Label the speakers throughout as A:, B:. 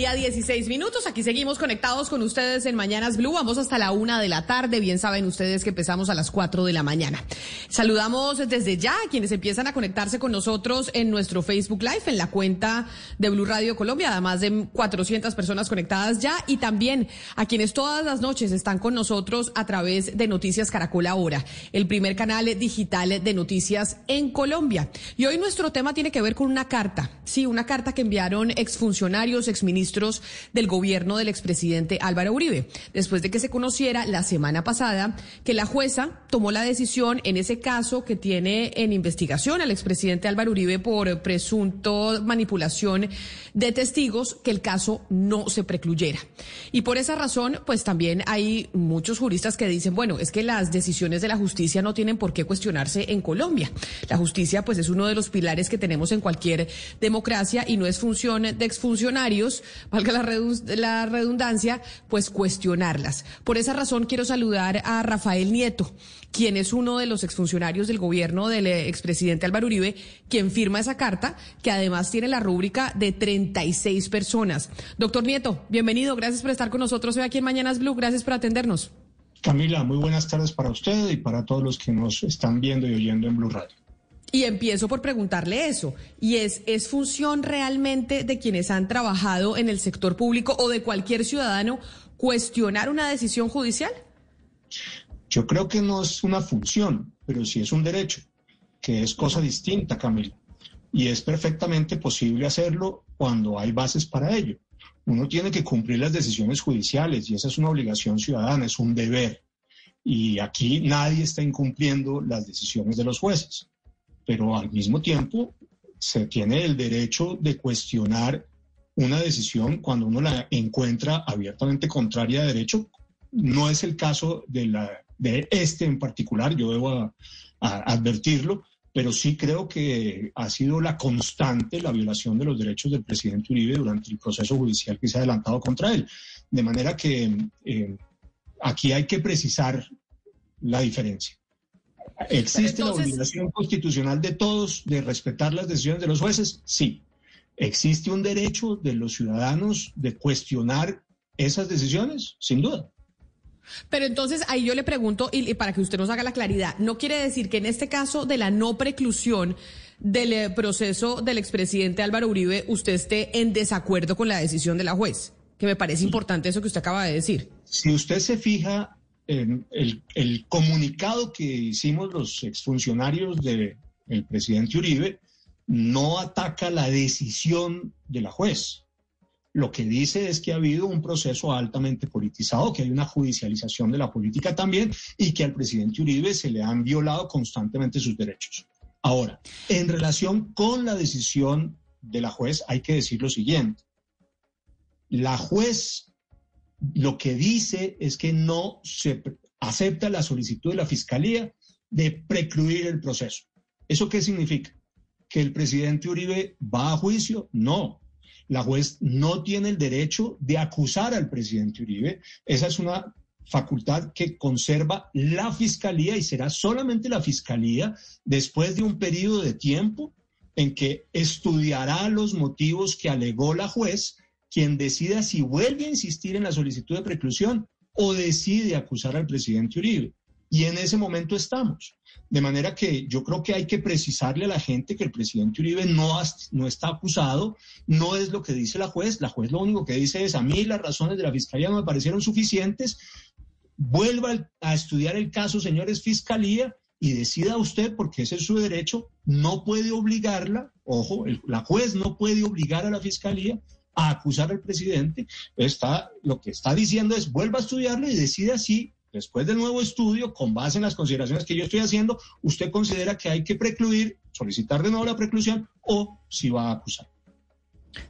A: Día, 16 minutos. Aquí seguimos conectados con ustedes en Mañanas Blue. Vamos hasta la una de la tarde. Bien saben ustedes que empezamos a las 4 de la mañana. Saludamos desde ya a quienes empiezan a conectarse con nosotros en nuestro Facebook Live, en la cuenta de Blue Radio Colombia, además de 400 personas conectadas ya, y también a quienes todas las noches están con nosotros a través de Noticias Caracol Ahora, el primer canal digital de noticias en Colombia. Y hoy nuestro tema tiene que ver con una carta, sí, una carta que enviaron exfuncionarios exministros del gobierno del expresidente Álvaro Uribe, después de que se conociera la semana pasada que la jueza tomó la decisión en ese caso que tiene en investigación al expresidente Álvaro Uribe por presunto manipulación de testigos, que el caso no se precluyera. Y por esa razón, pues también hay muchos juristas que dicen, bueno, es que las decisiones de la justicia no tienen por qué cuestionarse en Colombia. La justicia, pues es uno de los pilares que tenemos en cualquier democracia y no es función de exfuncionarios valga la redundancia, pues cuestionarlas. Por esa razón quiero saludar a Rafael Nieto, quien es uno de los exfuncionarios del gobierno del eh, expresidente Álvaro Uribe, quien firma esa carta, que además tiene la rúbrica de 36 personas. Doctor Nieto, bienvenido, gracias por estar con nosotros hoy aquí en Mañanas Blue, gracias por atendernos.
B: Camila, muy buenas tardes para usted y para todos los que nos están viendo y oyendo en Blue Radio.
A: Y empiezo por preguntarle eso. ¿Y es, es función realmente de quienes han trabajado en el sector público o de cualquier ciudadano cuestionar una decisión judicial?
B: Yo creo que no es una función, pero sí es un derecho, que es cosa distinta, Camila. Y es perfectamente posible hacerlo cuando hay bases para ello. Uno tiene que cumplir las decisiones judiciales y esa es una obligación ciudadana, es un deber. Y aquí nadie está incumpliendo las decisiones de los jueces pero al mismo tiempo se tiene el derecho de cuestionar una decisión cuando uno la encuentra abiertamente contraria a derecho. No es el caso de, la, de este en particular, yo debo advertirlo, pero sí creo que ha sido la constante la violación de los derechos del presidente Uribe durante el proceso judicial que se ha adelantado contra él. De manera que eh, aquí hay que precisar la diferencia. ¿Existe la obligación constitucional de todos de respetar las decisiones de los jueces? Sí. ¿Existe un derecho de los ciudadanos de cuestionar esas decisiones? Sin duda.
A: Pero entonces ahí yo le pregunto, y, para que usted nos haga la claridad, ¿no quiere decir que en este caso de la no preclusión del eh, proceso del expresidente Álvaro Uribe, usted esté en desacuerdo con la decisión de la juez? Que me parece importante eso que usted acaba de decir.
B: Si usted se fija el, comunicado que hicimos los exfuncionarios del presidente Uribe no ataca la decisión de la juez. Lo que dice es que ha habido un proceso altamente politizado, que hay una judicialización de la política también y que al presidente Uribe se le han violado constantemente sus derechos. Ahora, en relación con la decisión de la juez, hay que decir lo siguiente. La juez lo que dice es que no se acepta la solicitud de la Fiscalía de precluir el proceso. ¿Eso qué significa? ¿Que el presidente Uribe va a juicio? No. La juez no tiene el derecho de acusar al presidente Uribe. Esa es una facultad que conserva la Fiscalía y será solamente la Fiscalía después de un periodo de tiempo en que estudiará los motivos que alegó la juez quien decida si vuelve a insistir en la solicitud de preclusión o decide acusar al presidente Uribe. Y en ese momento estamos. De manera que yo creo que hay que precisarle a la gente que el presidente Uribe no, no está acusado, no es lo que dice la juez. La juez lo único que dice es, a mí las razones de la fiscalía no me parecieron suficientes. Vuelva a estudiar el caso, señores Fiscalía, y decida usted, porque ese es su derecho, no puede obligarla, ojo, la juez no puede obligar a la Fiscalía a acusar al presidente, está, lo que está diciendo es vuelva a estudiarlo y decida si después del nuevo estudio, con base en las consideraciones que yo estoy haciendo, usted considera que hay que precluir, solicitar de nuevo la preclusión o si va a acusar.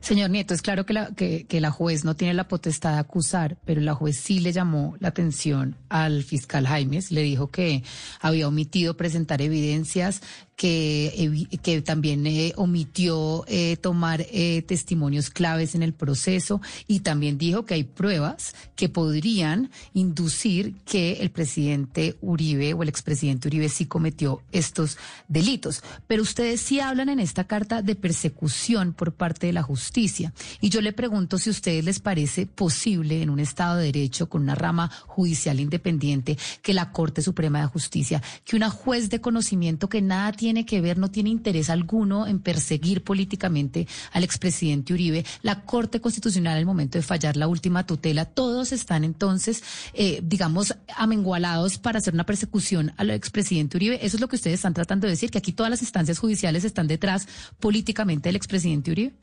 C: Señor Nieto, es claro que la, que, que la juez no tiene la potestad de acusar, pero la juez sí le llamó la atención al fiscal Jaimes, le dijo que había omitido presentar evidencias, que, también eh, omitió eh, tomar eh, testimonios claves en el proceso y también dijo que hay pruebas que podrían inducir que el presidente Uribe o el expresidente Uribe sí cometió estos delitos. Pero ustedes sí hablan en esta carta de persecución por parte de la justicia. Y yo le pregunto si a ustedes les parece posible en un Estado de Derecho con una rama judicial independiente que la Corte Suprema de Justicia, que una juez de conocimiento que nada tiene tiene que ver, no tiene interés alguno en perseguir políticamente al expresidente Uribe. La Corte Constitucional, al momento de fallar la última tutela, todos están entonces, eh, digamos, amengualados para hacer una persecución al expresidente Uribe. Eso es lo que ustedes están tratando de decir, que aquí todas las instancias judiciales están detrás políticamente del expresidente Uribe.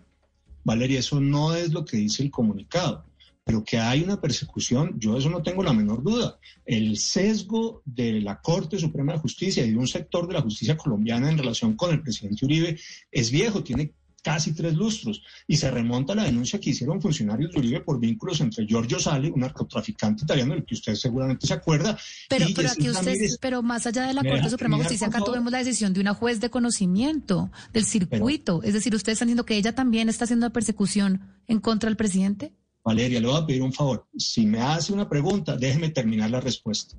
B: Valeria, eso no es lo que dice el comunicado pero que hay una persecución, yo eso no tengo la menor duda. El sesgo de la Corte Suprema de Justicia y de un sector de la justicia colombiana en relación con el presidente Uribe es viejo, tiene casi tres lustros y se remonta a la denuncia que hicieron funcionarios de Uribe por vínculos entre Giorgio Sale, un narcotraficante italiano del que usted seguramente se acuerda.
C: Pero, pero aquí usted, pero más allá de la Corte Suprema de Justicia, acá tuvimos la decisión de una juez de conocimiento del circuito. es decir, ¿ustedes están diciendo que ella también está haciendo persecución en contra del presidente?
B: Valeria, le voy a pedir un favor. Si me hace una pregunta, déjeme terminar la respuesta.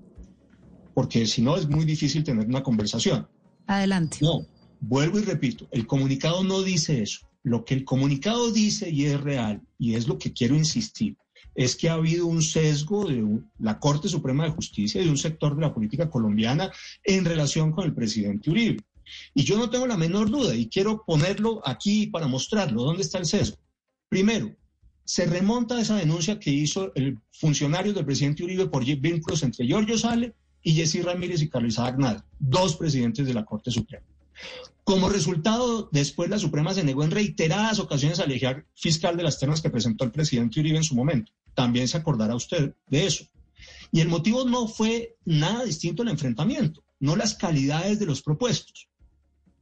B: Porque si no, es muy difícil tener una conversación.
C: Adelante.
B: No, vuelvo y repito, el comunicado no dice eso. Lo que el comunicado dice y es real, y es lo que quiero insistir, es que ha habido un sesgo de la Corte Suprema de Justicia y de un sector de la política colombiana en relación con el presidente Uribe. Y yo no tengo la menor duda, y quiero ponerlo aquí para mostrarlo, dónde está el sesgo. Primero, se remonta a esa denuncia que hizo el funcionario del presidente Uribe por vínculos entre Giorgio Sale y Jessy Ramírez y Carlos Isaac dos presidentes de la Corte Suprema. Como resultado, después la Suprema se negó en reiteradas ocasiones a alejar fiscal de las ternas que presentó el presidente Uribe en su momento. También se acordará usted de eso. Y el motivo no fue nada distinto al enfrentamiento, no las calidades de los propuestos.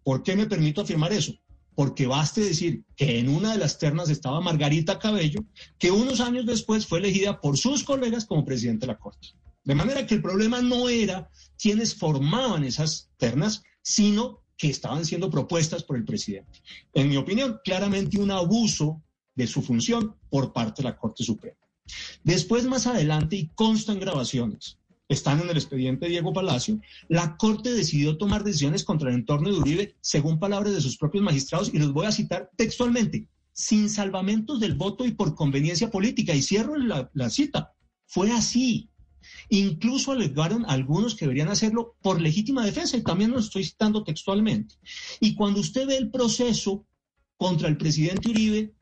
B: ¿Por qué me permito afirmar eso? Porque baste decir que en una de las ternas estaba Margarita Cabello, que unos años después fue elegida por sus colegas como presidente de la Corte. De manera que el problema no era quienes formaban esas ternas, sino que estaban siendo propuestas por el presidente. En mi opinión, claramente un abuso de su función por parte de la Corte Suprema. Después, más adelante, y constan grabaciones, están en el expediente Diego Palacio, la Corte decidió tomar decisiones contra el entorno de Uribe según palabras de sus propios magistrados y los voy a citar textualmente, sin salvamentos del voto y por conveniencia política. Y cierro la, la cita. Fue así. Incluso alegaron algunos que deberían hacerlo por legítima defensa y también lo estoy citando textualmente. Y cuando usted ve el proceso contra el presidente Uribe,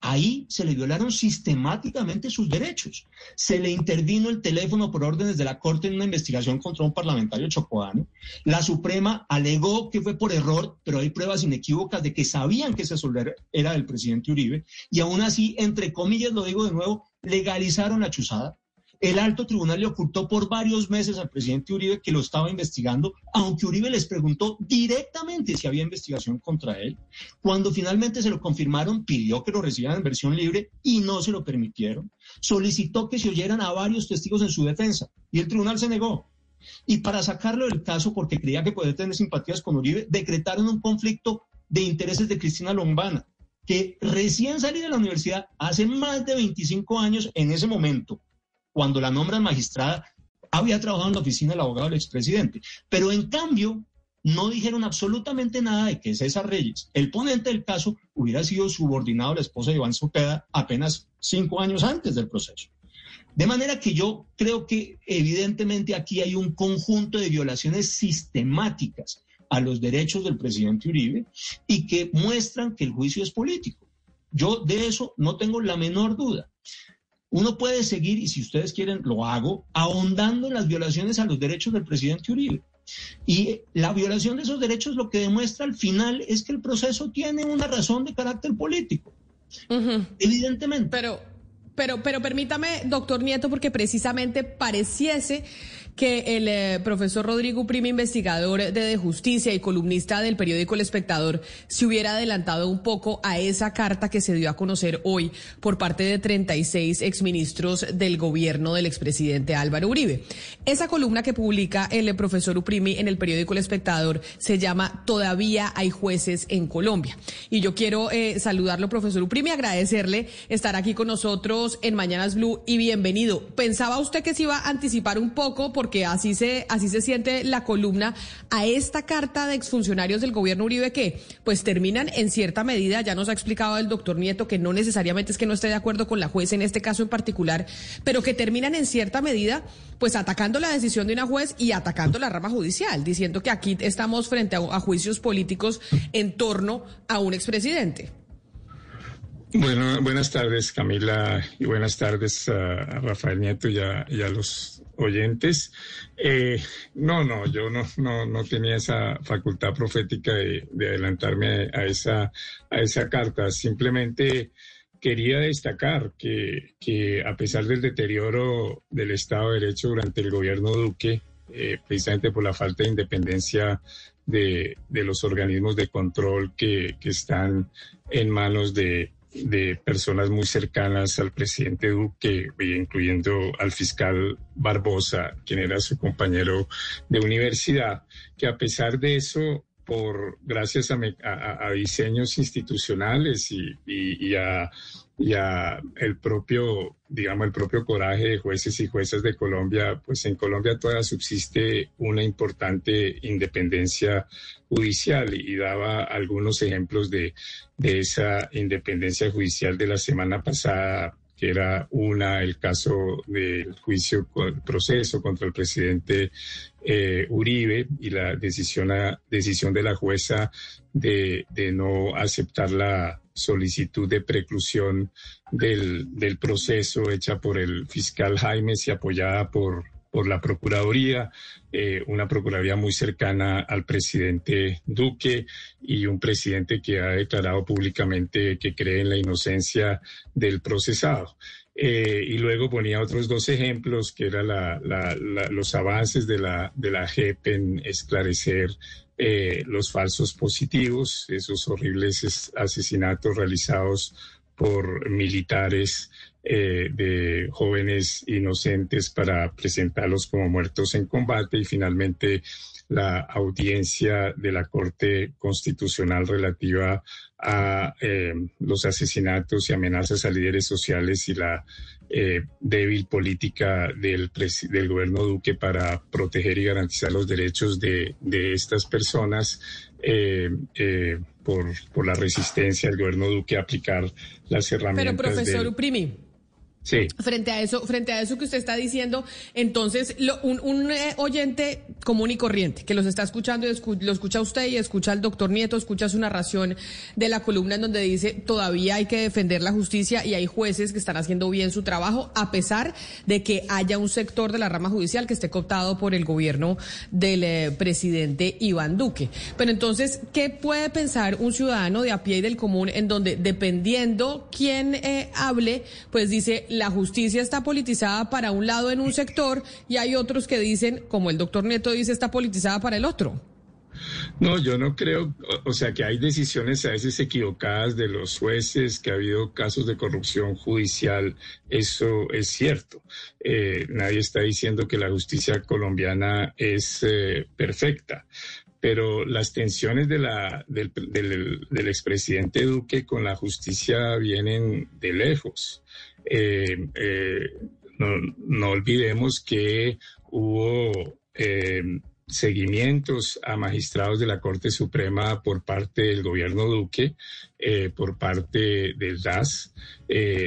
B: Ahí se le violaron sistemáticamente sus derechos. Se le intervino el teléfono por órdenes de la Corte en una investigación contra un parlamentario chocoano. La Suprema alegó que fue por error, pero hay pruebas inequívocas de que sabían que ese celular era del presidente Uribe. Y aún así, entre comillas, lo digo de nuevo, legalizaron la chuzada. El alto tribunal le ocultó por varios meses al presidente Uribe que lo estaba investigando, aunque Uribe les preguntó directamente si había investigación contra él. Cuando finalmente se lo confirmaron, pidió que lo recibieran en versión libre y no se lo permitieron. Solicitó que se oyeran a varios testigos en su defensa y el tribunal se negó. Y para sacarlo del caso, porque creía que podía tener simpatías con Uribe, decretaron un conflicto de intereses de Cristina Lombana, que recién salí de la universidad hace más de 25 años en ese momento cuando la nombran magistrada, había trabajado en la oficina del abogado del expresidente. Pero en cambio, no dijeron absolutamente nada de que César Reyes, el ponente del caso, hubiera sido subordinado a la esposa de Iván Zopeda apenas cinco años antes del proceso. De manera que yo creo que evidentemente aquí hay un conjunto de violaciones sistemáticas a los derechos del presidente Uribe y que muestran que el juicio es político. Yo de eso no tengo la menor duda. Uno puede seguir, y si ustedes quieren, lo hago, ahondando en las violaciones a los derechos del presidente Uribe. Y la violación de esos derechos lo que demuestra al final es que el proceso tiene una razón de carácter político. Evidentemente.
A: Pero, pero, pero permítame, doctor Nieto, porque precisamente pareciese que el eh, profesor Rodrigo Prima, investigador de, justicia y columnista del periódico El Espectador, se hubiera adelantado un poco a esa carta que se dio a conocer hoy por parte de 36 exministros del gobierno del expresidente Álvaro Uribe. Esa columna que publica el profesor Uprimi en el periódico El Espectador se llama Todavía hay jueces en Colombia. Y yo quiero eh, saludarlo, profesor Uprimi, agradecerle estar aquí con nosotros en Mañanas Blue y bienvenido. ¿Pensaba usted que se iba a anticipar un poco? Porque así se, así se siente la columna a esta carta de exfuncionarios del gobierno Uribe que pues terminan en cierta medida, ya nos ha explicado el doctor Nieto que no necesariamente es que no esté de acuerdo con la juez en este caso en particular, pero que terminan en cierta medida pues atacando la decisión de una juez y atacando la rama judicial, diciendo que aquí estamos frente a, juicios políticos en torno a un expresidente.
D: Bueno, buenas tardes Camila y buenas tardes a Rafael Nieto y a, y a los oyentes. Eh, no, no, yo no, no, no, tenía esa facultad profética de, adelantarme a esa, a esa carta. Simplemente quería destacar que, que, a pesar del deterioro del Estado de Derecho durante el gobierno Duque, eh, precisamente por la falta de independencia de, de los organismos de control que, que están en manos de, de personas muy cercanas al presidente Duque, incluyendo al fiscal Barbosa, quien era su compañero de universidad, que a pesar de eso, por gracias a, diseños institucionales y a y a el propio, digamos, el propio coraje de jueces y juezas de Colombia, pues en Colombia todavía subsiste una importante independencia judicial y daba algunos ejemplos de, de esa independencia judicial de la semana pasada que era una, el caso del juicio, el proceso contra el presidente eh, Uribe y la decisión, decisión de la jueza de, de no aceptar la solicitud de preclusión del, del proceso hecha por el fiscal Jaimes y apoyada por, por la Procuraduría, eh, una Procuraduría muy cercana al presidente Duque y un presidente que ha declarado públicamente que cree en la inocencia del procesado. Eh, y luego ponía otros dos ejemplos, que eran los avances de la, de la JEP en esclarecer eh, los falsos positivos, esos horribles asesinatos realizados por militares eh, de jóvenes inocentes para presentarlos como muertos en combate y finalmente la audiencia de la Corte Constitucional relativa a eh, los asesinatos y amenazas a líderes sociales y la eh, débil política del, del gobierno Duque para proteger y garantizar los derechos de, de estas personas eh, por, por, la resistencia del gobierno Duque a aplicar las herramientas.
A: Pero profesor Uprimi. Frente a eso, frente a eso que usted está diciendo, entonces un, eh, oyente común y corriente que los está escuchando y lo escucha usted y escucha al doctor Nieto, escucha su narración de la columna en donde dice todavía hay que defender la justicia y hay jueces que están haciendo bien su trabajo a pesar de que haya un sector de la rama judicial que esté cooptado por el gobierno del eh, presidente Iván Duque. Pero entonces, ¿qué puede pensar un ciudadano de a pie y del común en donde dependiendo quién eh, hable, pues dice la justicia está politizada para un lado en un sector y hay otros que dicen, como el doctor Neto dice, está politizada para el otro.
D: No, yo no creo, o sea, que hay decisiones a veces equivocadas de los jueces, que ha habido casos de corrupción judicial, eso es cierto. Eh, nadie está diciendo que la justicia colombiana es eh, perfecta, pero las tensiones de la, del, del expresidente Duque con la justicia vienen de lejos. Eh, eh, no, olvidemos que hubo eh, seguimientos a magistrados de la Corte Suprema por parte del gobierno Duque, por parte del DAS,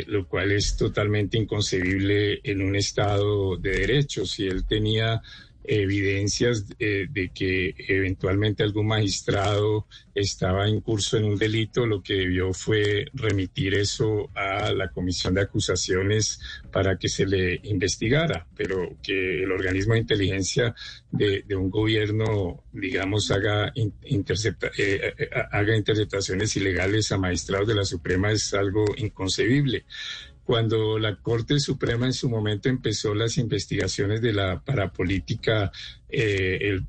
D: lo cual es totalmente inconcebible en un Estado de Derecho. Si él tenía evidencias eh, de que eventualmente algún magistrado estaba en curso en un delito, lo que debió fue remitir eso a la comisión de acusaciones para que se le investigara, pero que el organismo de inteligencia de, un gobierno, digamos, haga, eh, eh, haga interceptaciones ilegales a magistrados de la Suprema es algo inconcebible. Cuando la Corte Suprema en su momento empezó las investigaciones de la parapolítica, eh, el,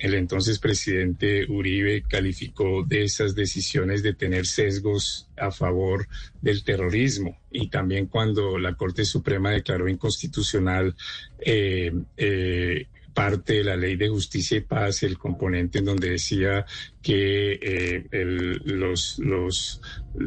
D: el, entonces presidente Uribe calificó de esas decisiones de tener sesgos a favor del terrorismo. Y también cuando la Corte Suprema declaró inconstitucional eh, eh, parte de la ley de justicia y paz, el componente en donde decía que eh, el,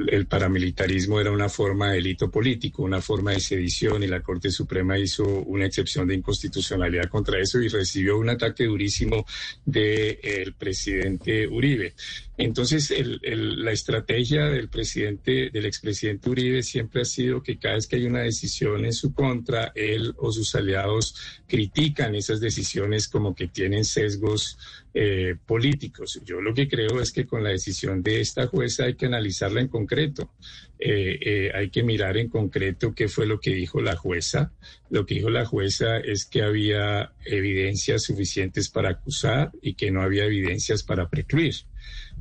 D: el paramilitarismo era una forma de delito político, una forma de sedición y la Corte Suprema hizo una excepción de inconstitucionalidad contra eso y recibió un ataque durísimo del el presidente Uribe. Entonces, la estrategia del presidente, del expresidente Uribe siempre ha sido que cada vez que hay una decisión en su contra, él o sus aliados critican esas decisiones como que tienen sesgos eh, políticos. Yo lo que creo es que con la decisión de esta jueza hay que analizarla en concreto. Eh, eh, hay que mirar en concreto qué fue lo que dijo la jueza. Lo que dijo la jueza es que había evidencias suficientes para acusar y que no había evidencias para precluir.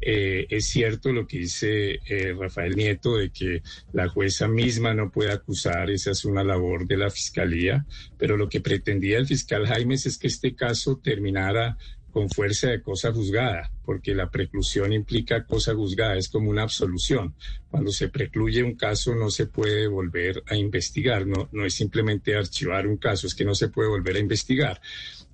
D: es cierto lo que dice Rafael Nieto de que la jueza misma no puede acusar, esa es una labor de la fiscalía, pero lo que pretendía el fiscal Jaimes es que este caso terminara con fuerza de cosa juzgada, porque la preclusión implica cosa juzgada, es como una absolución. Cuando se precluye un caso no se puede volver a investigar, no, no es simplemente archivar un caso, es que no se puede volver a investigar.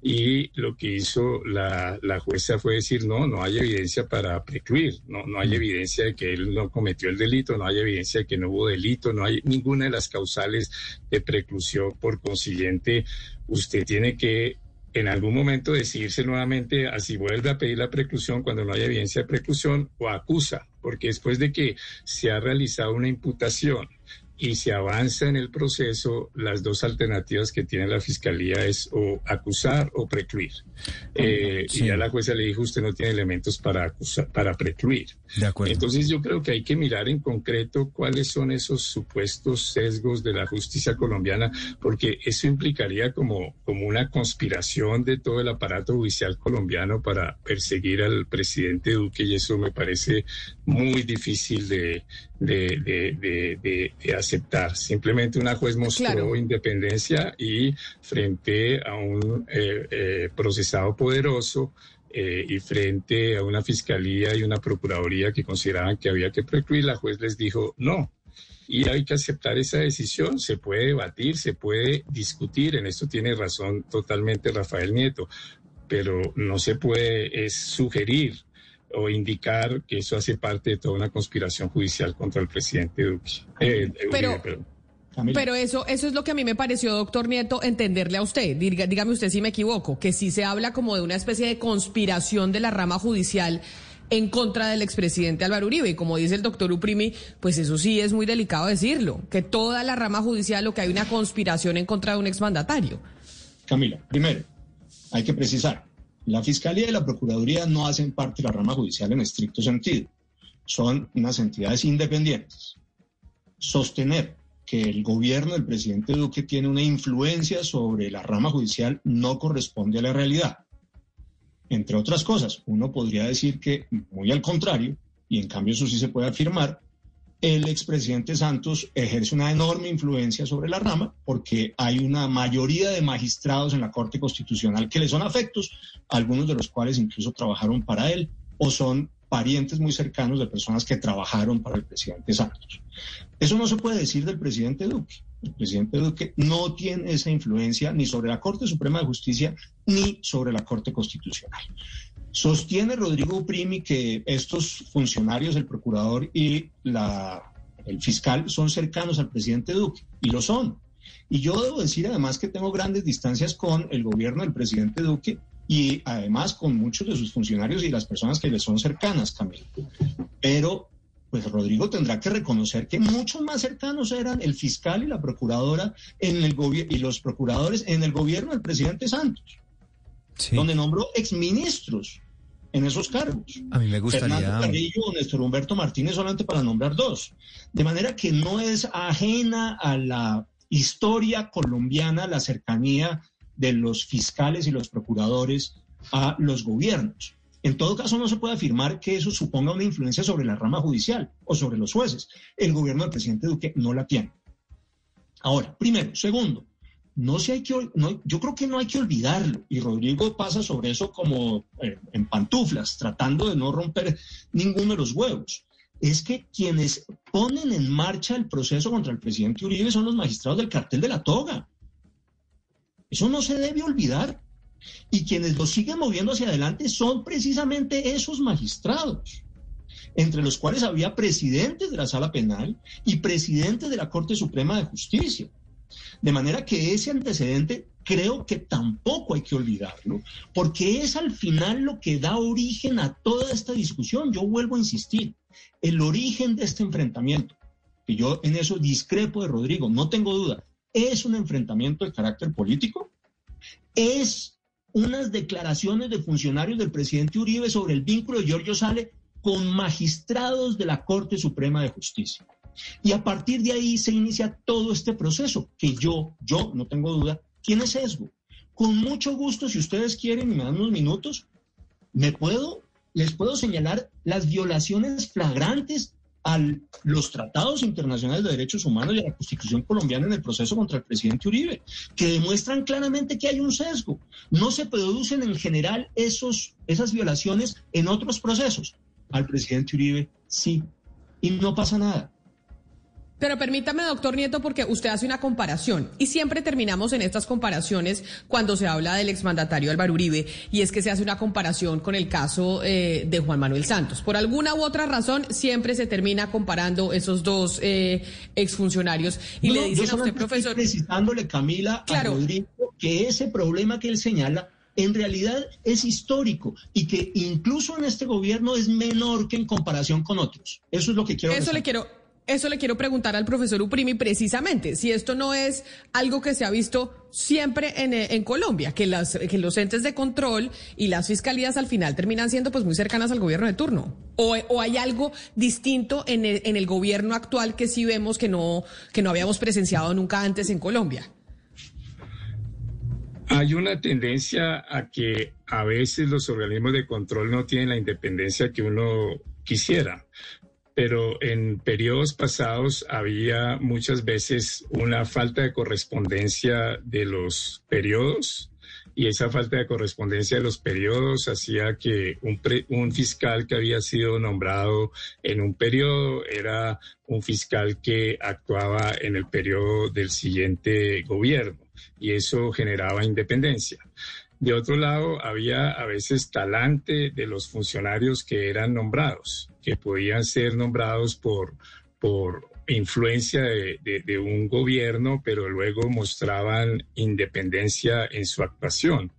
D: Y lo que hizo la, la jueza fue decir, no, no hay evidencia para precluir, no, no hay evidencia de que él no cometió el delito, no hay evidencia de que no hubo delito, no hay ninguna de las causales de preclusión. Por consiguiente, usted tiene que en algún momento decidirse nuevamente a si vuelve a pedir la preclusión cuando no hay evidencia de preclusión o acusa, porque después de que se ha realizado una imputación y se avanza en el proceso, las dos alternativas que tiene la fiscalía es o acusar o precluir. Eh, y ya la jueza le dijo, usted no tiene elementos para acusar, para precluir. De acuerdo. Entonces yo creo que hay que mirar en concreto cuáles son esos supuestos sesgos de la justicia colombiana, porque eso implicaría como, como una conspiración de todo el aparato judicial colombiano para perseguir al presidente Duque y eso me parece muy difícil de, de, aceptar. Simplemente una juez mostró independencia y frente a un eh, eh, procesado poderoso eh, y frente a una fiscalía y una procuraduría que consideraban que había que precluir, la juez les dijo no. Y hay que aceptar esa decisión, se puede debatir, se puede discutir, en esto tiene razón totalmente Rafael Nieto, pero no se puede es sugerir o indicar que eso hace parte de toda una conspiración judicial contra el presidente Duque.
A: Eh, pero, pero eso, eso es lo que a mí me pareció, doctor Nieto, entenderle a usted. dígame usted si me equivoco, que sí se habla como de una especie de conspiración de la rama judicial en contra del expresidente Álvaro Uribe. Y como dice el doctor Uprimi, pues eso sí es muy delicado decirlo, que toda la rama judicial lo que hay una conspiración en contra de un exmandatario.
B: Camila, primero, hay que precisar, la Fiscalía y la Procuraduría no hacen parte de la rama judicial en estricto sentido. Son unas entidades independientes. Sostener que el gobierno del presidente Duque tiene una influencia sobre la rama judicial no corresponde a la realidad. Entre otras cosas, uno podría decir que, muy al contrario, y en cambio eso sí se puede afirmar, el expresidente Santos ejerce una enorme influencia sobre la rama porque hay una mayoría de magistrados en la Corte Constitucional que le son afectos, algunos de los cuales incluso trabajaron para él o son parientes muy cercanos de personas que trabajaron para el presidente Santos. Eso no se puede decir del presidente Duque. El presidente Duque no tiene esa influencia ni sobre la Corte Suprema de Justicia ni sobre la Corte Constitucional. Sostiene Rodrigo Primi que estos funcionarios, el procurador y la, el fiscal, son cercanos al presidente Duque, y lo son. Y yo debo decir además que tengo grandes distancias con el gobierno del presidente Duque y además con muchos de sus funcionarios y las personas que le son cercanas, Camilo. Pero pues Rodrigo tendrá que reconocer que muchos más cercanos eran el fiscal y la procuradora en el y los procuradores en el gobierno del presidente Santos, donde nombró exministros en esos cargos.
E: A mí me gustaría.
B: Fernando Carrillo o Néstor Humberto Martínez solamente para nombrar dos. De manera que no es ajena a la historia colombiana la cercanía de los fiscales y los procuradores a los gobiernos. En todo caso, no se puede afirmar que eso suponga una influencia sobre la rama judicial o sobre los jueces. El gobierno del presidente Duque no la tiene. Ahora, primero. Segundo, no hay que, yo creo que no hay que olvidarlo. Y Rodrigo pasa sobre eso como eh, en pantuflas, tratando de no romper ninguno de los huevos. Es que quienes ponen en marcha el proceso contra el presidente Uribe son los magistrados del cartel de la toga. Eso no se debe olvidar. Y quienes lo siguen moviendo hacia adelante son precisamente esos magistrados, entre los cuales había presidentes de la sala penal y presidentes de la Corte Suprema de Justicia. De manera que ese antecedente creo que tampoco hay que olvidarlo, porque es al final lo que da origen a toda esta discusión. Yo vuelvo a insistir, el origen de este enfrentamiento, que yo en eso discrepo de Rodrigo, no tengo duda, es un enfrentamiento de carácter político, es unas declaraciones de funcionarios del presidente Uribe sobre el vínculo de Giorgio Sale con magistrados de la Corte Suprema de Justicia. Y a partir de ahí se inicia todo este proceso que yo, yo, no tengo duda, tiene sesgo. Con mucho gusto, si ustedes quieren y me dan unos minutos, me puedo, les puedo señalar las violaciones flagrantes a los tratados internacionales de derechos humanos y a la Constitución colombiana en el proceso contra el presidente Uribe, que demuestran claramente que hay un sesgo. No se producen en general esos, esas violaciones en otros procesos. Al presidente Uribe sí, y no pasa nada.
A: Pero permítame, doctor Nieto, porque usted hace una comparación y siempre terminamos en estas comparaciones cuando se habla del exmandatario Álvaro Uribe y es que se hace una comparación con el caso eh, de Juan Manuel Santos. Por alguna u otra razón siempre se termina comparando esos dos eh, exfuncionarios y le dicen a usted, profesor...
B: Estoy precisándole, Camila, a Rodrigo, que ese problema que él señala en realidad es histórico y que incluso en este gobierno es menor que en comparación con otros. Eso es lo que quiero
A: Eso le quiero eso le quiero preguntar al profesor Uprimi precisamente, si esto no es algo que se ha visto siempre en, eh, en Colombia, que, las, que los entes de control y las fiscalías al final terminan siendo pues muy cercanas al gobierno de turno. O, o hay algo distinto en el, en el gobierno actual que sí vemos que no, que no habíamos presenciado nunca antes en Colombia.
D: Hay una tendencia a que a veces los organismos de control no tienen la independencia que uno quisiera pero en periodos pasados había muchas veces una falta de correspondencia de los periodos y esa falta de correspondencia de los periodos hacía que un, fiscal que había sido nombrado en un periodo era un fiscal que actuaba en el periodo del siguiente gobierno y eso generaba independencia. De otro lado, había a veces talante de los funcionarios que eran nombrados, que podían ser nombrados por, por influencia de, un gobierno, pero luego mostraban independencia en su actuación.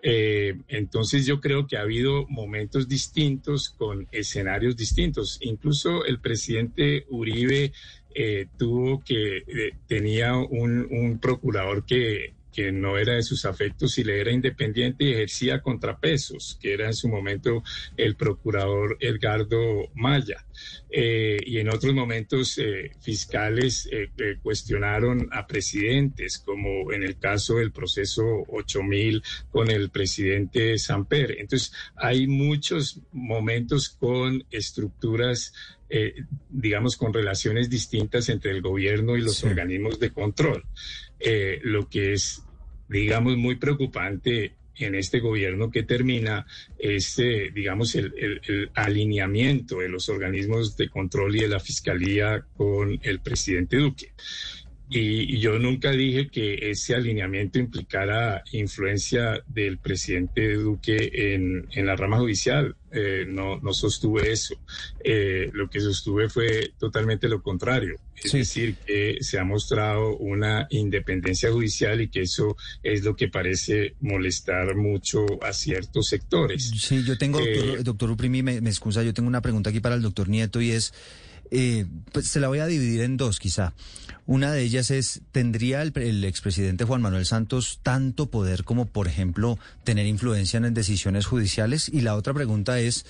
D: Eh, entonces yo creo que ha habido momentos distintos con escenarios distintos. Incluso el presidente Uribe eh, tuvo que, eh, tenía un, un procurador que que no era de sus afectos y le era independiente y ejercía contrapesos, que era en su momento el procurador Edgardo Maya. Eh, y en otros momentos eh, fiscales eh, cuestionaron a presidentes, como en el caso del proceso 8000 con el presidente Samper. Entonces, hay muchos momentos con estructuras digamos, con relaciones distintas entre el gobierno y los organismos de control. lo que es digamos, muy preocupante en este gobierno que termina este, digamos, el, el, alineamiento de los organismos de control y de la fiscalía con el presidente Duque. Y, yo nunca dije que ese alineamiento implicara influencia del presidente Duque en, en la rama judicial. Eh, no, no sostuve eso. Eh, lo que sostuve fue totalmente lo contrario. Es decir, que se ha mostrado una independencia judicial y que eso es lo que parece molestar mucho a ciertos sectores.
E: Sí, yo tengo, doctor, eh, doctor Uprimi, me, me excusa, yo tengo una pregunta aquí para el doctor Nieto y es... Eh, pues se la voy a dividir en dos quizá. Una de ellas es, ¿tendría el, expresidente Juan Manuel Santos tanto poder como, por ejemplo, tener influencia en decisiones judiciales? Y la otra pregunta es,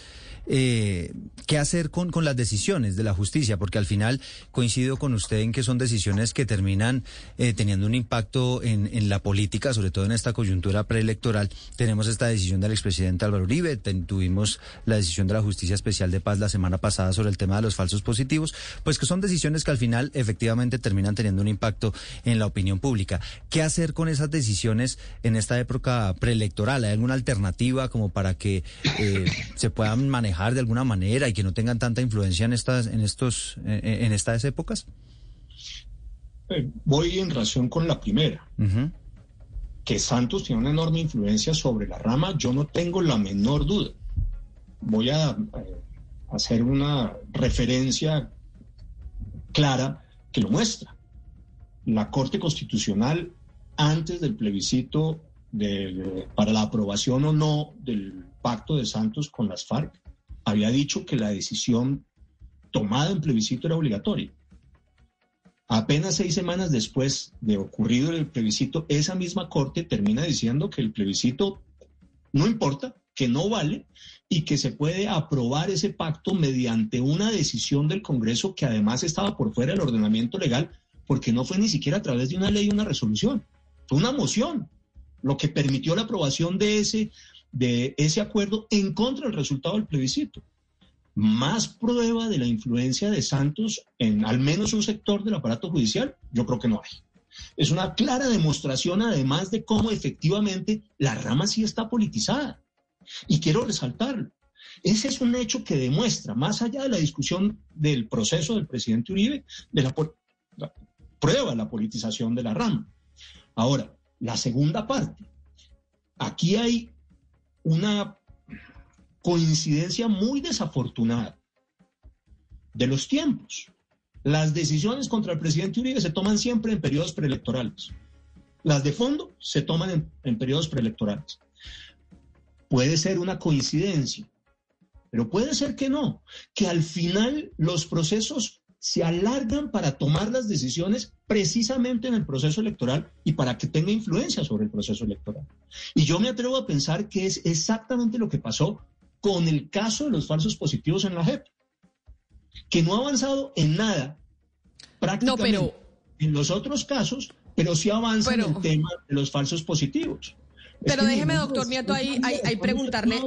E: eh, qué hacer con, con las decisiones de la justicia, porque al final coincido con usted en que son decisiones que terminan eh, teniendo un impacto en, en, la política, sobre todo en esta coyuntura preelectoral. Tenemos esta decisión del expresidente Álvaro Uribe, tuvimos la decisión de la Justicia Especial de Paz la semana pasada sobre el tema de los falsos positivos, pues que son decisiones que al final efectivamente terminan teniendo un impacto en la opinión pública. ¿Qué hacer con esas decisiones en esta época preelectoral? ¿Hay alguna alternativa como para que eh, se puedan manejar de alguna manera y que no tengan tanta influencia en estas, en estos, en estas épocas?
B: Eh, voy en relación con la primera. Que Santos tiene una enorme influencia sobre la rama, yo no tengo la menor duda. Voy a eh, hacer una referencia clara que lo muestra. La Corte Constitucional, antes del plebiscito para la aprobación o no del pacto de Santos con las FARC, había dicho que la decisión tomada en plebiscito era obligatoria. Apenas seis semanas después de ocurrido el plebiscito, esa misma corte termina diciendo que el plebiscito no importa, que no vale y que se puede aprobar ese pacto mediante una decisión del Congreso que además estaba por fuera del ordenamiento legal porque no fue ni siquiera a través de una ley o una resolución, fue una moción, lo que permitió la aprobación de ese, de ese acuerdo en contra del resultado del plebiscito. Más prueba de la influencia de Santos en al menos un sector del aparato judicial, yo creo que no hay. Es una clara demostración además de cómo efectivamente la rama sí está politizada. Y quiero resaltarlo. Ese es un hecho que demuestra, más allá de la discusión del proceso del presidente Uribe, de la, la prueba la politización de la rama. Ahora, la segunda parte. Aquí hay una coincidencia muy desafortunada de los tiempos. Las decisiones contra el presidente Uribe se toman siempre en periodos preelectorales. Las de fondo se toman en, en periodos preelectorales. Puede ser una coincidencia, pero puede ser que no, que al final los procesos se alargan para tomar las decisiones precisamente en el proceso electoral y para que tenga influencia sobre el proceso electoral. Y yo me atrevo a pensar que es exactamente lo que pasó con el caso de los falsos positivos en la JEP, que no ha avanzado en nada prácticamente en los otros casos, pero sí avanza en el tema de los falsos positivos.
A: Pero déjeme, doctor Nieto, ahí, ahí, preguntarle.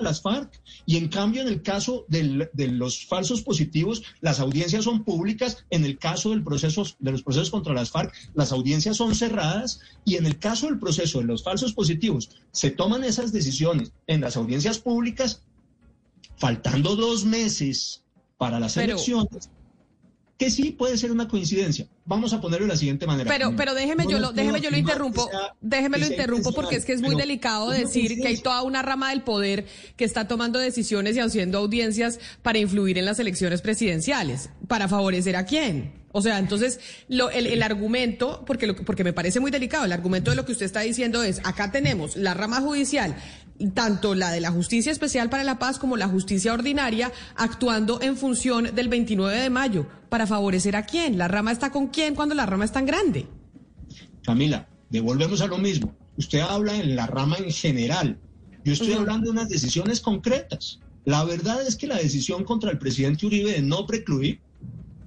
B: las FARC, y en cambio, en el caso de los falsos positivos, las audiencias son públicas. En el caso del proceso, de los procesos contra las FARC, las audiencias son cerradas. Y en el caso del proceso de los falsos positivos, se toman esas decisiones en las audiencias públicas, faltando dos meses para las elecciones que sí puede ser una coincidencia. Vamos a ponerlo de la siguiente manera.
A: Pero, pero déjeme yo lo, déjeme yo lo interrumpo, déjeme lo interrumpo porque es que es muy delicado decir que hay toda una rama del poder que está tomando decisiones y haciendo audiencias para influir en las elecciones presidenciales. ¿Para favorecer a quién? O sea, entonces lo, el, el, argumento, porque, lo, porque me parece muy delicado, el argumento de lo que usted está diciendo es, acá tenemos la rama judicial, tanto la de la Justicia Especial para la Paz como la Justicia Ordinaria, actuando en función del 29 de mayo. ¿Para favorecer a quién? ¿La rama está con quién cuando la rama es tan grande?
B: Camila, devolvemos a lo mismo. Usted habla en la rama en general. Yo estoy hablando de unas decisiones concretas. La verdad es que la decisión contra el presidente Uribe de no precluir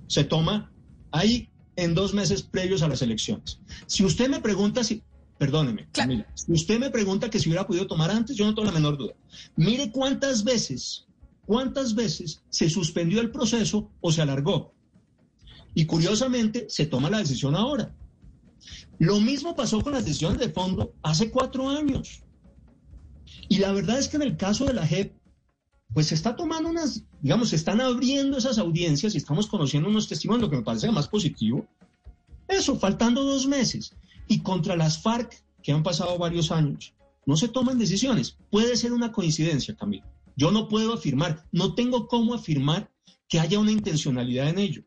B: se toma ahí en dos meses previos a las elecciones. Si usted me pregunta si, perdóneme, Camila, si usted me pregunta que si hubiera podido tomar antes, yo no tengo la menor duda. Mire cuántas veces, cuántas veces se suspendió el proceso o se alargó. Y curiosamente se toma la decisión ahora. Lo mismo pasó con las decisiones de fondo hace cuatro años. Y la verdad es que en el caso de la JEP, pues se está tomando unas, digamos, se están abriendo esas audiencias y estamos conociendo unos testimonios, lo que me parece más positivo. Eso, faltando dos meses. Y contra las FARC, que han pasado varios años, no se toman decisiones. Puede ser una coincidencia, Camilo. Yo no puedo afirmar, no tengo cómo afirmar que haya una intencionalidad en ello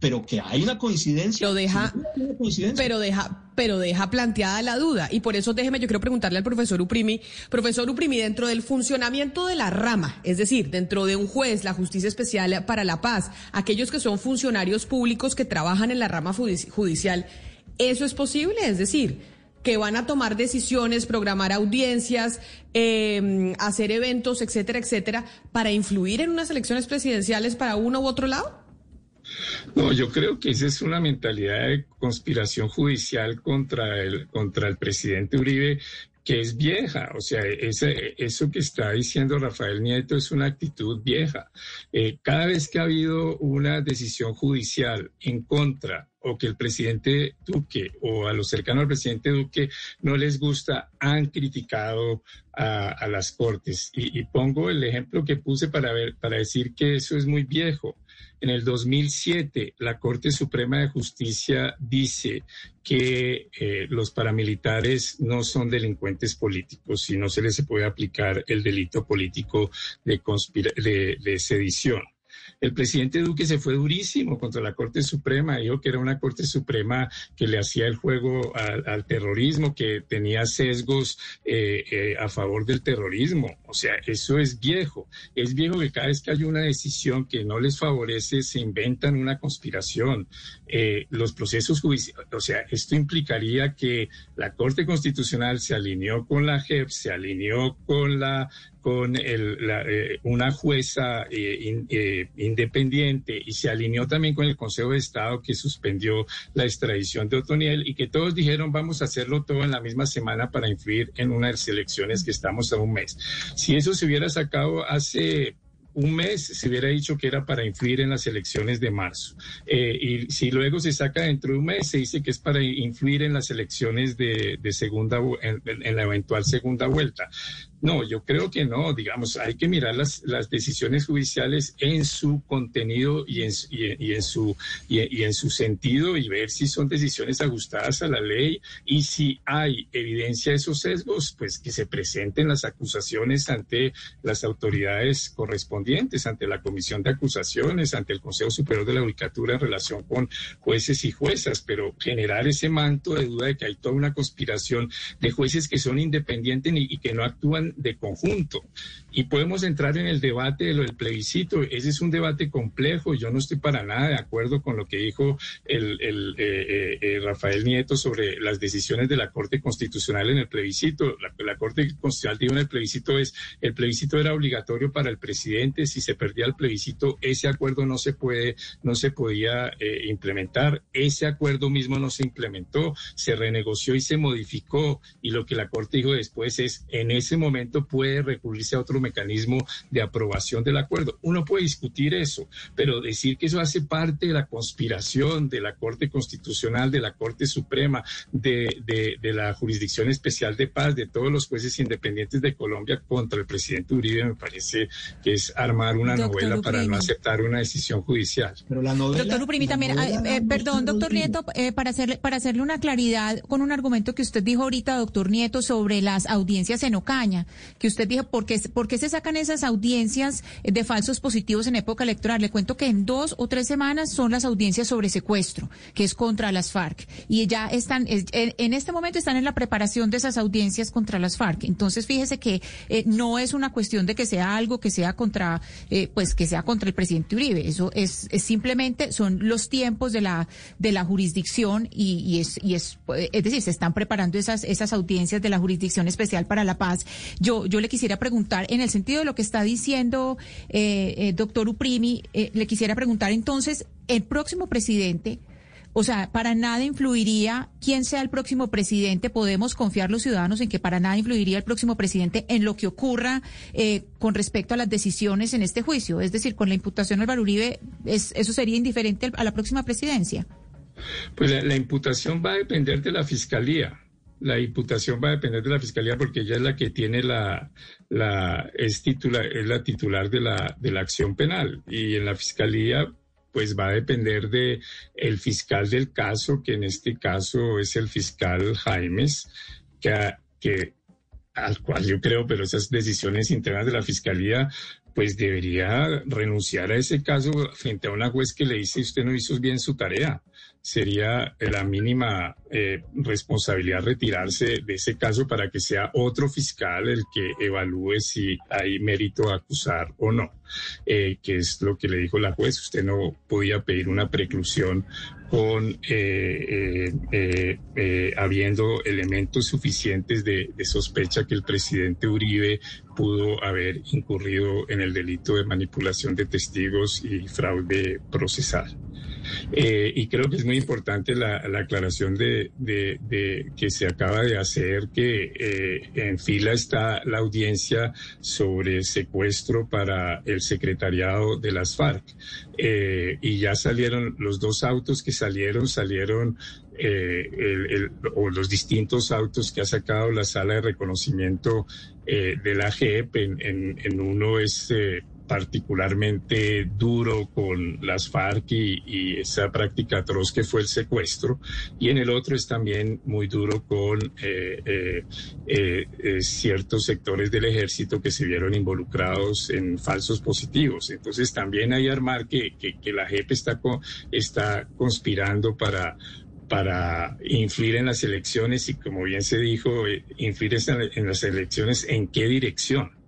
B: pero que hay una coincidencia.
A: Lo deja, pero deja, pero deja planteada la duda. Y por eso déjeme, yo quiero preguntarle al profesor Uprimi, profesor Uprimi, dentro del funcionamiento de la rama, es decir, dentro de un juez, la Justicia Especial para la Paz, aquellos que son funcionarios públicos que trabajan en la rama judicial, ¿eso es posible? Es decir, que van a tomar decisiones, programar audiencias, em, hacer eventos, etcétera, etcétera, para influir en unas elecciones presidenciales para uno u otro lado?
D: No, yo creo que esa es una mentalidad de conspiración judicial contra el, contra el presidente Uribe que es vieja. O sea, eso que está diciendo Rafael Nieto es una actitud vieja. Eh, cada vez que ha habido una decisión judicial en contra o que el presidente Duque o a los cercanos al presidente Duque no les gusta, han criticado a, las cortes. Y, y, pongo el ejemplo que puse para, ver, para decir que eso es muy viejo. En el 2007, la Corte Suprema de Justicia dice que eh, los paramilitares no son delincuentes políticos y no se les puede aplicar el delito político de, de sedición. El presidente Duque se fue durísimo contra la Corte Suprema, dijo que era una Corte Suprema que le hacía el juego al, terrorismo, que tenía sesgos eh, eh, a favor del terrorismo. O sea, eso es viejo. Es viejo que cada vez que hay una decisión que no les favorece, se inventan una conspiración. Eh, los procesos judiciales, o sea, esto implicaría que la Corte Constitucional se alineó con la JEP, se alineó con la con eh, una jueza eh, eh, independiente y se alineó también con el Consejo de Estado que suspendió la extradición de Otoniel y que todos dijeron vamos a hacerlo todo en la misma semana para influir en unas elecciones que estamos a un mes. Si eso se hubiera sacado hace un mes se hubiera dicho que era para influir en las elecciones de marzo. y si luego se saca dentro de un mes, se dice que es para influir en las elecciones de, segunda, en, la eventual segunda vuelta. No, yo creo que no. Digamos, hay que mirar las, decisiones judiciales en su contenido y en, y, en su, y, en su sentido y ver si son decisiones ajustadas a la ley y si hay evidencia de esos sesgos, pues que se presenten las acusaciones ante las autoridades correspondientes, ante la Comisión de Acusaciones, ante el Consejo Superior de la Judicatura en relación con jueces y juezas, pero generar ese manto de duda de que hay toda una conspiración de jueces que son independientes y que no actúan de conjunto. Y podemos entrar en el debate de lo del plebiscito. Ese es un debate complejo. Yo no estoy para nada de acuerdo con lo que dijo el, el eh, eh, eh, Rafael Nieto sobre las decisiones de la Corte Constitucional en el plebiscito. La, Corte Constitucional dijo en el plebiscito es el plebiscito era obligatorio para el presidente. Si se perdía el plebiscito, ese acuerdo no se puede, no se podía implementar. Ese acuerdo mismo no se implementó, se renegoció y se modificó. Y lo que la Corte dijo después es en ese momento puede recurrirse a otro mecanismo de aprobación del acuerdo. Uno puede discutir eso, pero decir que eso hace parte de la conspiración de la Corte Constitucional, de la Corte Suprema, de, de, la Jurisdicción Especial de Paz, de todos los jueces independientes de Colombia contra el presidente Uribe, me parece que es armar una novela para no aceptar una decisión judicial.
F: Pero la novela, doctor Uprimi, también, eh, perdón, doctor Nieto, eh, para, hacerle, para hacerle una claridad con un argumento que usted dijo ahorita, doctor Nieto, sobre las audiencias en Ocaña, que usted dijo, ¿por qué, se sacan esas audiencias de falsos positivos en época electoral? Le cuento que en dos o tres semanas son las audiencias sobre secuestro, que es contra las FARC. Y ya están, en este momento están en la preparación de esas audiencias contra las FARC. Entonces, fíjese que eh, no es una cuestión de que sea algo que sea contra, eh, pues que sea contra el presidente Uribe. Eso es, simplemente, son los tiempos de la, de la jurisdicción y, es, y es, es decir, se están preparando esas, esas audiencias de la Jurisdicción Especial para la Paz. Yo, yo le quisiera preguntar, en el sentido de lo que está diciendo eh, eh doctor Uprimi, eh, le quisiera preguntar entonces, el próximo presidente, o sea, para nada influiría quién sea el próximo presidente. Podemos confiar los ciudadanos en que para nada influiría el próximo presidente en lo que ocurra eh, con respecto a las decisiones en este juicio. Es decir, con la imputación al Baruribe, es, ¿eso sería indiferente a la próxima presidencia?
D: Pues la imputación va a depender de la fiscalía la imputación va a depender de la fiscalía porque ella es la que tiene la, es titular, es la titular de la, de la acción penal y en la fiscalía pues va a depender de el fiscal del caso, que en este caso es el fiscal Jaimes, que, que al cual yo creo, pero esas decisiones internas de la fiscalía pues debería renunciar a ese caso frente a una juez que le dice usted no hizo bien su tarea. Sería la mínima eh, responsabilidad retirarse de ese caso para que sea otro fiscal el que evalúe si hay mérito a acusar o no. que es lo que le dijo la juez. Usted no podía pedir una preclusión con eh, eh, eh, habiendo elementos suficientes de, sospecha que el presidente Uribe pudo haber incurrido en el delito de manipulación de testigos y fraude procesal. Eh, y creo que es muy importante la, la aclaración de, que se acaba de hacer, que eh, en fila está la audiencia sobre secuestro para el secretariado de las FARC. Eh, y ya salieron los dos autos que salieron, salieron eh, o los distintos autos que ha sacado la sala de reconocimiento eh, de la JEP. En, uno es particularmente duro con las FARC y, esa práctica atroz que fue el secuestro, y en el otro es también muy duro con eh, eh, eh, ciertos sectores del ejército que se vieron involucrados en falsos positivos. Entonces también hay armar que, que, que la JEP está, está conspirando para para influir en las elecciones y como bien se dijo, influir en las elecciones en qué dirección.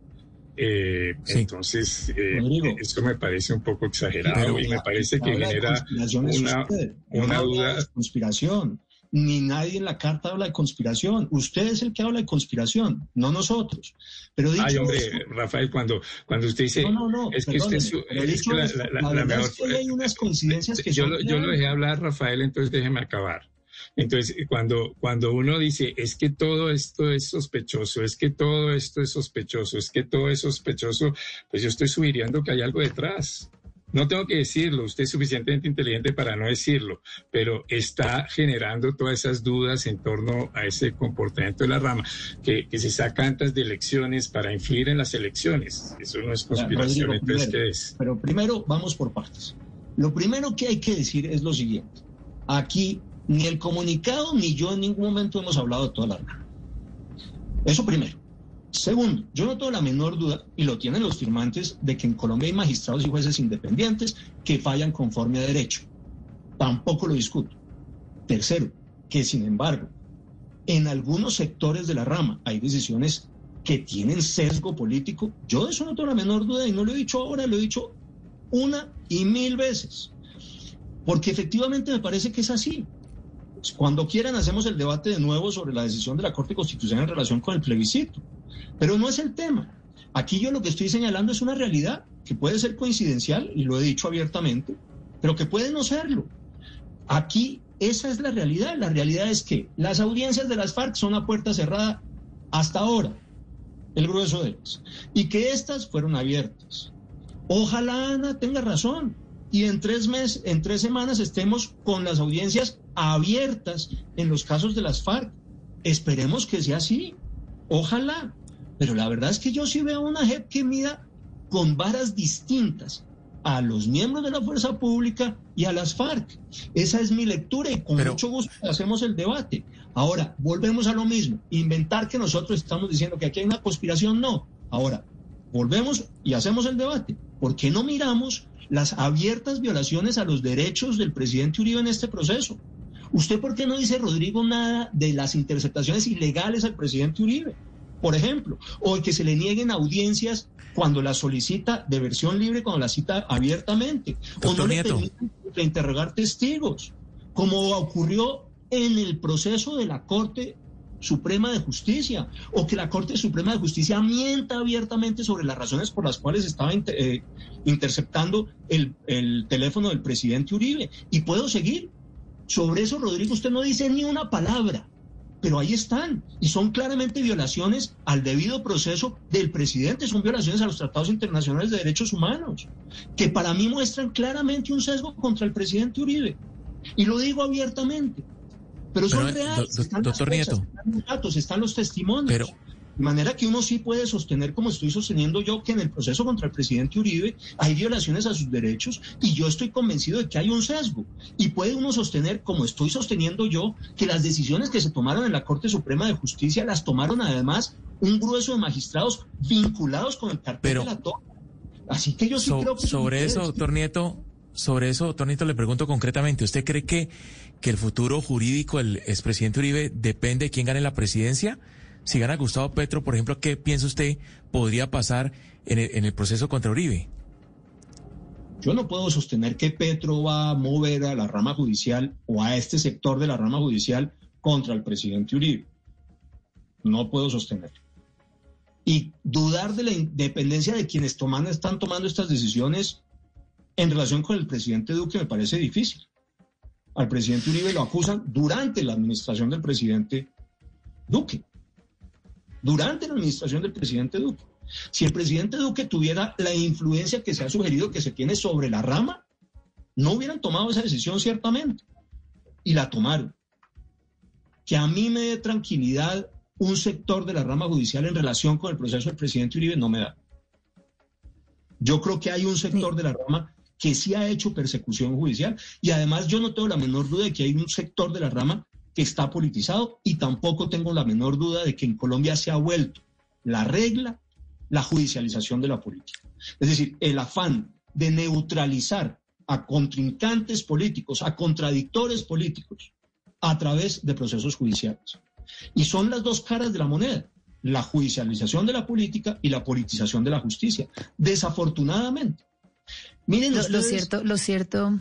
D: Eh, sí. Entonces, eh, esto me parece un poco exagerado Pero, y me parece que genera una, una duda.
B: De conspiración. Ni nadie en la carta habla de conspiración. Usted es el que habla de conspiración, no nosotros. Pero dicho
D: Ay, hombre, eso, Rafael, cuando, cuando usted dice.
B: No, no, no.
D: Es que usted. Es,
B: es que la, la, la, la mejor, es que hay unas coincidencias que
D: yo,
B: son
D: yo lo dejé hablar, Rafael, entonces déjeme acabar. Entonces, cuando, cuando uno dice, es que todo esto es sospechoso, es que todo esto es sospechoso, es que todo es sospechoso, pues yo estoy sugiriendo que hay algo detrás. No tengo que decirlo, usted es suficientemente inteligente para no decirlo, pero está generando todas esas dudas en torno a ese comportamiento de la rama, que, que se saca antes de elecciones para influir en las elecciones. Eso no es conspiración,
B: Rodrigo,
D: entonces,
B: primero,
D: ¿qué es?
B: Pero primero, vamos por partes. Lo primero que hay que decir es lo siguiente. Aquí ni el comunicado ni yo en ningún momento hemos hablado de toda la rama. Eso primero. Segundo, yo no tengo la menor duda, y lo tienen los firmantes, de que en Colombia hay magistrados y jueces independientes que fallan conforme a derecho. Tampoco lo discuto. Tercero, que sin embargo, en algunos sectores de la rama hay decisiones que tienen sesgo político. Yo de eso no tengo la menor duda y no lo he dicho ahora, lo he dicho una y mil veces. Porque efectivamente me parece que es así. Cuando quieran hacemos el debate de nuevo sobre la decisión de la Corte Constitucional en relación con el plebiscito. Pero no es el tema. Aquí yo lo que estoy señalando es una realidad que puede ser coincidencial, y lo he dicho abiertamente, pero que puede no serlo. Aquí esa es la realidad. La realidad es que las audiencias de las FARC son a puerta cerrada hasta ahora, el grueso de ellas, y que estas fueron abiertas. Ojalá Ana tenga razón y en tres meses, en tres semanas estemos con las audiencias abiertas en los casos de las FARC. Esperemos que sea así. Ojalá. Pero la verdad es que yo sí veo una JEP que mida con varas distintas a los miembros de la fuerza pública y a las FARC. Esa es mi lectura y con Pero... mucho gusto hacemos el debate. Ahora, volvemos a lo mismo. Inventar que nosotros estamos diciendo que aquí hay una conspiración, no. Ahora, volvemos y hacemos el debate. ¿Por qué no miramos las abiertas violaciones a los derechos del presidente Uribe en este proceso? ¿Usted por qué no dice, Rodrigo, nada de las interceptaciones ilegales al presidente Uribe? Por ejemplo, o que se le nieguen audiencias cuando la solicita de versión libre, cuando la cita abiertamente.
G: Doctor
B: o no
G: Nieto.
B: le permiten interrogar testigos, como ocurrió en el proceso de la Corte Suprema de Justicia, o que la Corte Suprema de Justicia mienta abiertamente sobre las razones por las cuales estaba inter, eh, interceptando el, el teléfono del presidente Uribe. Y puedo seguir. Sobre eso, Rodrigo, usted no dice ni una palabra pero ahí están y son claramente violaciones al debido proceso del presidente, son violaciones a los tratados internacionales de derechos humanos, que para mí muestran claramente un sesgo contra el presidente Uribe. Y lo digo abiertamente. Pero son reales.
G: Do,
B: están
G: doctor
B: las cosas,
G: Nieto.
B: Están los datos, están los testimonios.
G: Pero,
B: de manera que uno sí puede sostener, como estoy sosteniendo yo, que en el proceso contra el presidente Uribe hay violaciones a sus derechos y yo estoy convencido de que hay un sesgo. Y puede uno sostener, como estoy sosteniendo yo, que las decisiones que se tomaron en la Corte Suprema de Justicia las tomaron además un grueso de magistrados vinculados con el cartel
G: Pero,
B: de la torre. Así que yo sí
G: so,
B: creo que...
G: Sobre eso, doctor Nieto, sobre eso, doctor Nieto, le pregunto concretamente, ¿usted cree que, que el futuro jurídico del expresidente Uribe depende de quién gane la presidencia? Si gana Gustavo Petro, por ejemplo, ¿qué piensa usted podría pasar en el, proceso contra Uribe?
B: Yo no puedo sostener que Petro va a mover a la rama judicial o a este sector de la rama judicial contra el presidente Uribe. No puedo sostenerlo. Y dudar de la independencia de quienes toman, están tomando estas decisiones en relación con el presidente Duque me parece difícil. Al presidente Uribe lo acusan durante la administración del presidente Duque. Durante la administración del presidente Duque. Si el presidente Duque tuviera la influencia que se ha sugerido que se tiene sobre la rama, no hubieran tomado esa decisión ciertamente. Y la tomaron. Que a mí me dé tranquilidad un sector de la rama judicial en relación con el proceso del presidente Uribe no me da. Yo creo que hay un sector de la rama que sí ha hecho persecución judicial y además yo no tengo la menor duda de que hay un sector de la rama que está politizado y tampoco tengo la menor duda de que en Colombia se ha vuelto la regla la judicialización de la política. Es decir, el afán de neutralizar a contrincantes políticos, a contradictores políticos, a través de procesos judiciales. Y son las dos caras de la moneda, la judicialización de la política y la politización de la justicia. Desafortunadamente.
C: Miren lo cierto, lo cierto,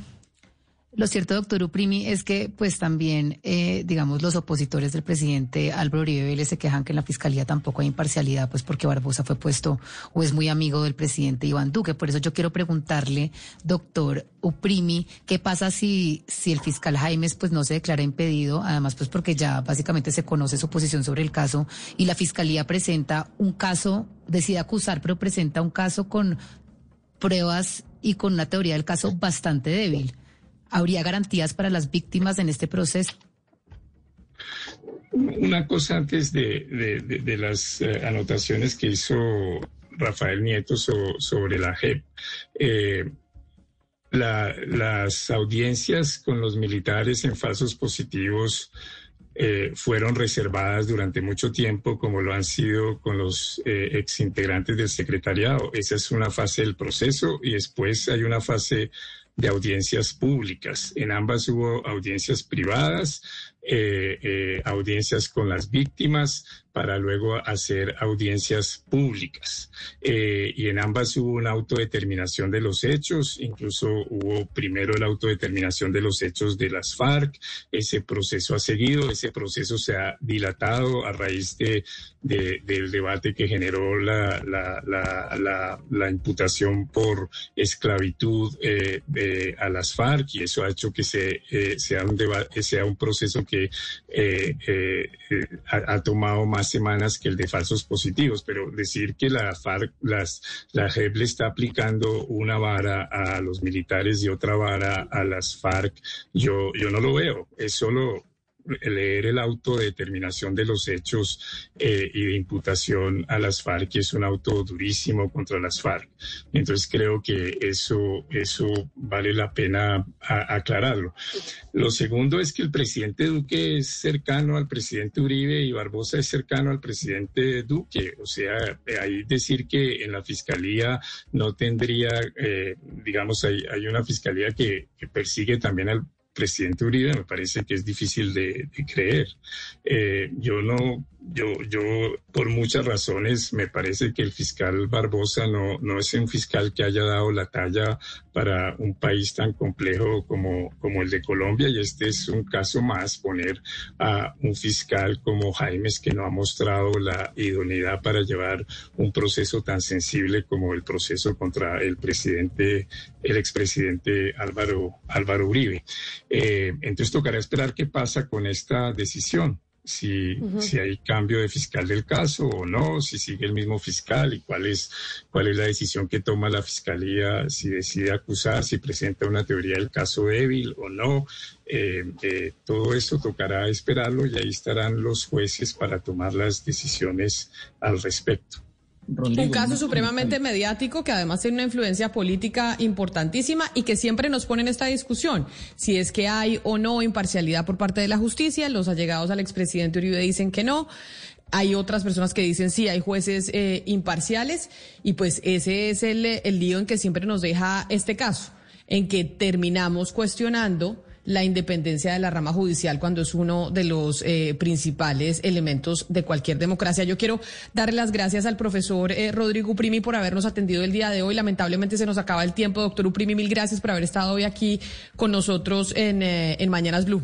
C: lo cierto, doctor Uprimi, es que pues también, eh, digamos, los opositores del presidente Álvaro Uribe se quejan que en la fiscalía tampoco hay imparcialidad, pues porque Barbosa fue puesto o es muy amigo del presidente Iván Duque. Por eso yo quiero preguntarle, doctor Uprimi, ¿qué pasa si, si el fiscal Jaimes pues no se declara impedido? Además, pues porque ya básicamente se conoce su posición sobre el caso y la fiscalía presenta un caso, decide acusar, pero presenta un caso con pruebas y con una teoría del caso bastante débil. ¿Habría garantías para las víctimas en este proceso?
D: Una cosa antes de, las eh, anotaciones que hizo Rafael Nieto sobre la JEP. Eh, las audiencias con los militares en falsos positivos eh, fueron reservadas durante mucho tiempo, como lo han sido con los exintegrantes del secretariado. Esa es una fase del proceso y después hay una fase de audiencias públicas. En ambas hubo audiencias privadas, eh, eh, audiencias con las víctimas, para luego hacer audiencias públicas. Eh, y en ambas hubo una autodeterminación de los hechos, incluso hubo primero la autodeterminación de los hechos de las FARC. Ese proceso ha seguido, ese proceso se ha dilatado a raíz de, del debate que generó la, la, la, imputación por esclavitud eh, a las FARC y eso ha hecho que se, eh, sea, un sea un proceso que ha, ha tomado más semanas que el de falsos positivos, pero decir que la FARC, las, la JEP le está aplicando una vara a los militares y otra vara a las FARC, yo, yo no lo veo. Es solo leer el autodeterminación de los hechos eh, y de imputación a las FARC es un auto durísimo contra las FARC. Entonces creo que eso, eso vale la pena aclararlo. Lo segundo es que el presidente Duque es cercano al presidente Uribe y Barbosa es cercano al presidente Duque. O sea, ahí decir que en la fiscalía no tendría, eh, digamos, hay, hay una fiscalía que, que persigue también al presidente Uribe me parece que es difícil de, creer. Eh, yo no, yo, yo, por muchas razones, me parece que el fiscal Barbosa no, no es un fiscal que haya dado la talla para un país tan complejo como, como el de Colombia y este es un caso más, poner a un fiscal como Jaimes que no ha mostrado la idoneidad para llevar un proceso tan sensible como el proceso contra el presidente, el expresidente Álvaro, Álvaro Uribe. Eh, entonces tocará esperar qué pasa con esta decisión si, si hay cambio de fiscal del caso o no, si sigue el mismo fiscal y cuál es, cuál es la decisión que toma la fiscalía, si decide acusar, si presenta una teoría del caso débil o no. Eh, eh, todo esto tocará esperarlo y ahí estarán los jueces para tomar las decisiones al respecto.
A: Un caso supremamente mediático que además tiene una influencia política importantísima y que siempre nos pone en esta discusión. Si es que hay o no imparcialidad por parte de la justicia, los allegados al expresidente Uribe dicen que no. Hay otras personas que dicen sí, hay jueces eh, imparciales y pues ese es el, el lío en que siempre nos deja este caso, en que terminamos cuestionando la independencia de la rama judicial cuando es uno de los eh, principales elementos de cualquier democracia. Yo quiero darle las gracias al profesor eh, Rodrigo Uprimi por habernos atendido el día de hoy. Lamentablemente se nos acaba el tiempo. Doctor Uprimi, mil gracias por haber estado hoy aquí con nosotros en, eh, en Mañanas Blue.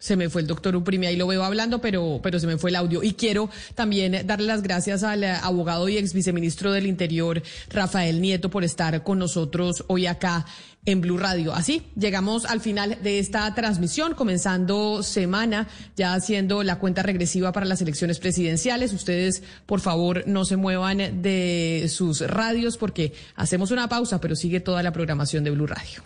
A: Se me fue el doctor Uprimi, ahí lo veo hablando, pero, pero se me fue el audio. Y quiero también darle las gracias al abogado y ex viceministro del Interior, Rafael Nieto, por estar con nosotros hoy acá en Blue Radio. Así llegamos al final de esta transmisión, comenzando semana, ya haciendo la cuenta regresiva para las elecciones presidenciales. Ustedes, por favor, no se muevan de sus radios porque hacemos una pausa, pero sigue toda la programación de Blue Radio.